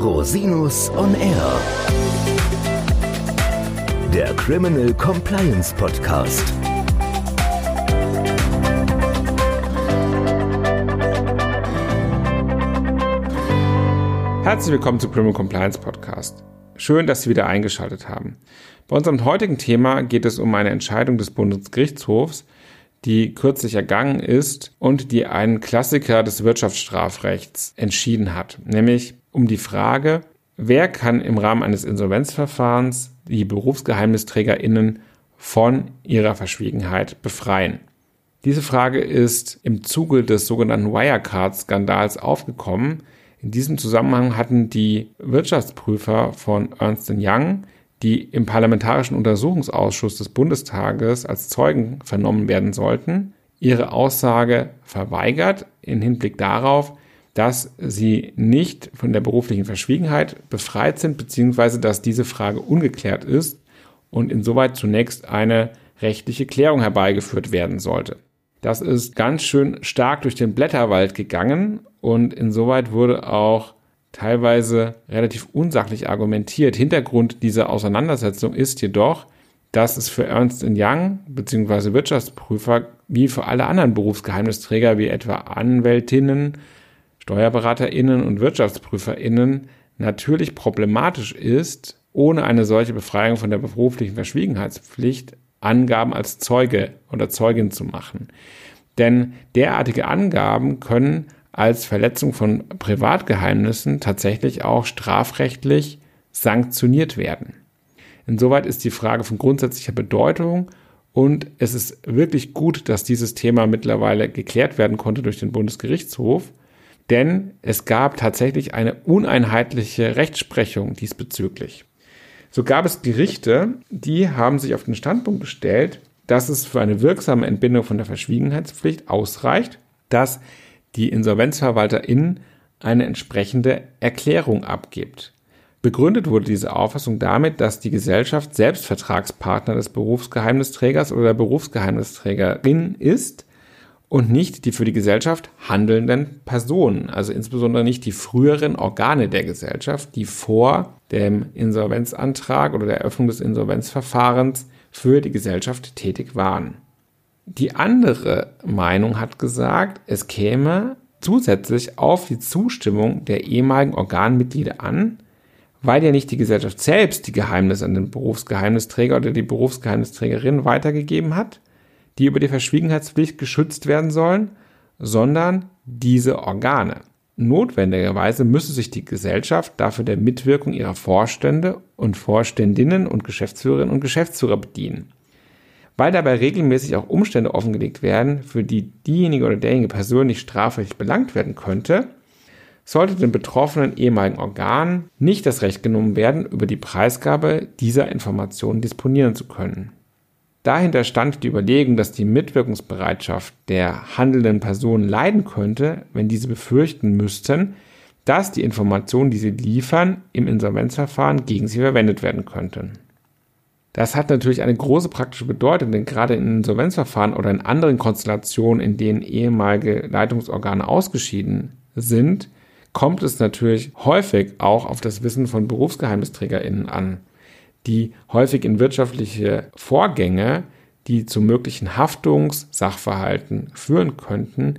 Rosinus on Air. Der Criminal Compliance Podcast. Herzlich willkommen zu Criminal Compliance Podcast. Schön, dass Sie wieder eingeschaltet haben. Bei unserem heutigen Thema geht es um eine Entscheidung des Bundesgerichtshofs, die kürzlich ergangen ist und die einen Klassiker des Wirtschaftsstrafrechts entschieden hat, nämlich um die Frage, wer kann im Rahmen eines Insolvenzverfahrens die Berufsgeheimnisträgerinnen von ihrer Verschwiegenheit befreien. Diese Frage ist im Zuge des sogenannten Wirecard-Skandals aufgekommen. In diesem Zusammenhang hatten die Wirtschaftsprüfer von Ernst Young die im Parlamentarischen Untersuchungsausschuss des Bundestages als Zeugen vernommen werden sollten, ihre Aussage verweigert in Hinblick darauf, dass sie nicht von der beruflichen Verschwiegenheit befreit sind, beziehungsweise dass diese Frage ungeklärt ist und insoweit zunächst eine rechtliche Klärung herbeigeführt werden sollte. Das ist ganz schön stark durch den Blätterwald gegangen und insoweit wurde auch teilweise relativ unsachlich argumentiert. Hintergrund dieser Auseinandersetzung ist jedoch, dass es für Ernst Young bzw. Wirtschaftsprüfer wie für alle anderen Berufsgeheimnisträger wie etwa Anwältinnen, Steuerberaterinnen und Wirtschaftsprüferinnen natürlich problematisch ist, ohne eine solche Befreiung von der beruflichen Verschwiegenheitspflicht Angaben als Zeuge oder Zeugin zu machen. Denn derartige Angaben können als Verletzung von Privatgeheimnissen tatsächlich auch strafrechtlich sanktioniert werden. Insoweit ist die Frage von grundsätzlicher Bedeutung und es ist wirklich gut, dass dieses Thema mittlerweile geklärt werden konnte durch den Bundesgerichtshof, denn es gab tatsächlich eine uneinheitliche Rechtsprechung diesbezüglich. So gab es Gerichte, die haben sich auf den Standpunkt gestellt, dass es für eine wirksame Entbindung von der Verschwiegenheitspflicht ausreicht, dass die Insolvenzverwalterin eine entsprechende Erklärung abgibt. Begründet wurde diese Auffassung damit, dass die Gesellschaft selbst Vertragspartner des Berufsgeheimnisträgers oder der Berufsgeheimnisträgerin ist und nicht die für die Gesellschaft handelnden Personen, also insbesondere nicht die früheren Organe der Gesellschaft, die vor dem Insolvenzantrag oder der Eröffnung des Insolvenzverfahrens für die Gesellschaft tätig waren. Die andere Meinung hat gesagt, es käme zusätzlich auf die Zustimmung der ehemaligen Organmitglieder an, weil ja nicht die Gesellschaft selbst die Geheimnisse an den Berufsgeheimnisträger oder die Berufsgeheimnisträgerin weitergegeben hat, die über die Verschwiegenheitspflicht geschützt werden sollen, sondern diese Organe. Notwendigerweise müsse sich die Gesellschaft dafür der Mitwirkung ihrer Vorstände und Vorständinnen und Geschäftsführerinnen und Geschäftsführer bedienen. Weil dabei regelmäßig auch Umstände offengelegt werden, für die diejenige oder derjenige persönlich strafrechtlich belangt werden könnte, sollte den betroffenen ehemaligen Organen nicht das Recht genommen werden, über die Preisgabe dieser Informationen disponieren zu können. Dahinter stand die Überlegung, dass die Mitwirkungsbereitschaft der handelnden Personen leiden könnte, wenn diese befürchten müssten, dass die Informationen, die sie liefern, im Insolvenzverfahren gegen sie verwendet werden könnten. Das hat natürlich eine große praktische Bedeutung, denn gerade in Insolvenzverfahren oder in anderen Konstellationen, in denen ehemalige Leitungsorgane ausgeschieden sind, kommt es natürlich häufig auch auf das Wissen von BerufsgeheimnisträgerInnen an, die häufig in wirtschaftliche Vorgänge, die zu möglichen Haftungssachverhalten führen könnten,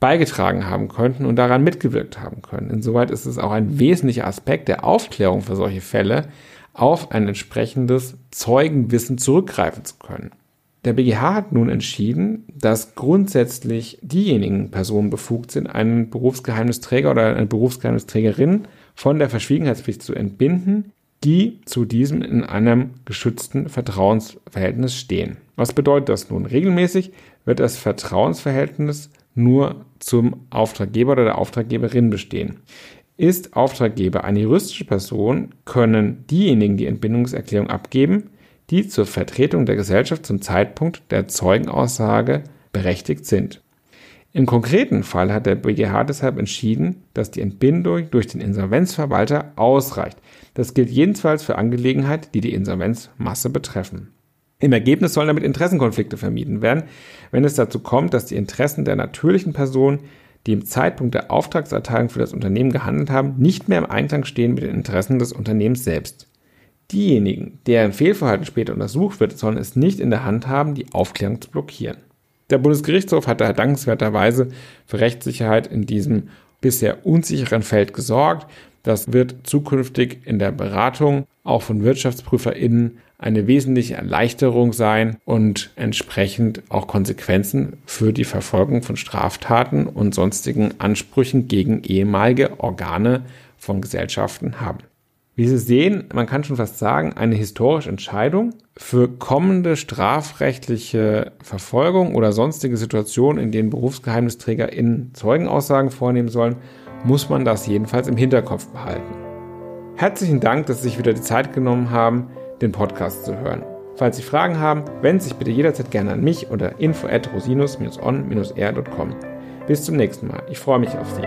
beigetragen haben könnten und daran mitgewirkt haben können. Insoweit ist es auch ein wesentlicher Aspekt der Aufklärung für solche Fälle, auf ein entsprechendes Zeugenwissen zurückgreifen zu können. Der BGH hat nun entschieden, dass grundsätzlich diejenigen Personen befugt sind, einen Berufsgeheimnisträger oder eine Berufsgeheimnisträgerin von der Verschwiegenheitspflicht zu entbinden, die zu diesem in einem geschützten Vertrauensverhältnis stehen. Was bedeutet das nun? Regelmäßig wird das Vertrauensverhältnis nur zum Auftraggeber oder der Auftraggeberin bestehen. Ist Auftraggeber eine juristische Person, können diejenigen die Entbindungserklärung abgeben, die zur Vertretung der Gesellschaft zum Zeitpunkt der Zeugenaussage berechtigt sind. Im konkreten Fall hat der BGH deshalb entschieden, dass die Entbindung durch den Insolvenzverwalter ausreicht. Das gilt jedenfalls für Angelegenheiten, die die Insolvenzmasse betreffen. Im Ergebnis sollen damit Interessenkonflikte vermieden werden, wenn es dazu kommt, dass die Interessen der natürlichen Person die im Zeitpunkt der Auftragserteilung für das Unternehmen gehandelt haben, nicht mehr im Einklang stehen mit den Interessen des Unternehmens selbst. Diejenigen, deren Fehlverhalten später untersucht wird, sollen es nicht in der Hand haben, die Aufklärung zu blockieren. Der Bundesgerichtshof hat daher dankenswerterweise für Rechtssicherheit in diesem bisher unsicheren Feld gesorgt. Das wird zukünftig in der Beratung auch von WirtschaftsprüferInnen eine wesentliche Erleichterung sein und entsprechend auch Konsequenzen für die Verfolgung von Straftaten und sonstigen Ansprüchen gegen ehemalige Organe von Gesellschaften haben. Wie Sie sehen, man kann schon fast sagen, eine historische Entscheidung für kommende strafrechtliche Verfolgung oder sonstige Situationen, in denen Berufsgeheimnisträger in Zeugenaussagen vornehmen sollen, muss man das jedenfalls im Hinterkopf behalten. Herzlichen Dank, dass Sie sich wieder die Zeit genommen haben, den Podcast zu hören. Falls Sie Fragen haben, wenden Sie sich bitte jederzeit gerne an mich unter info at rosinus-on-r.com. Bis zum nächsten Mal. Ich freue mich auf Sie.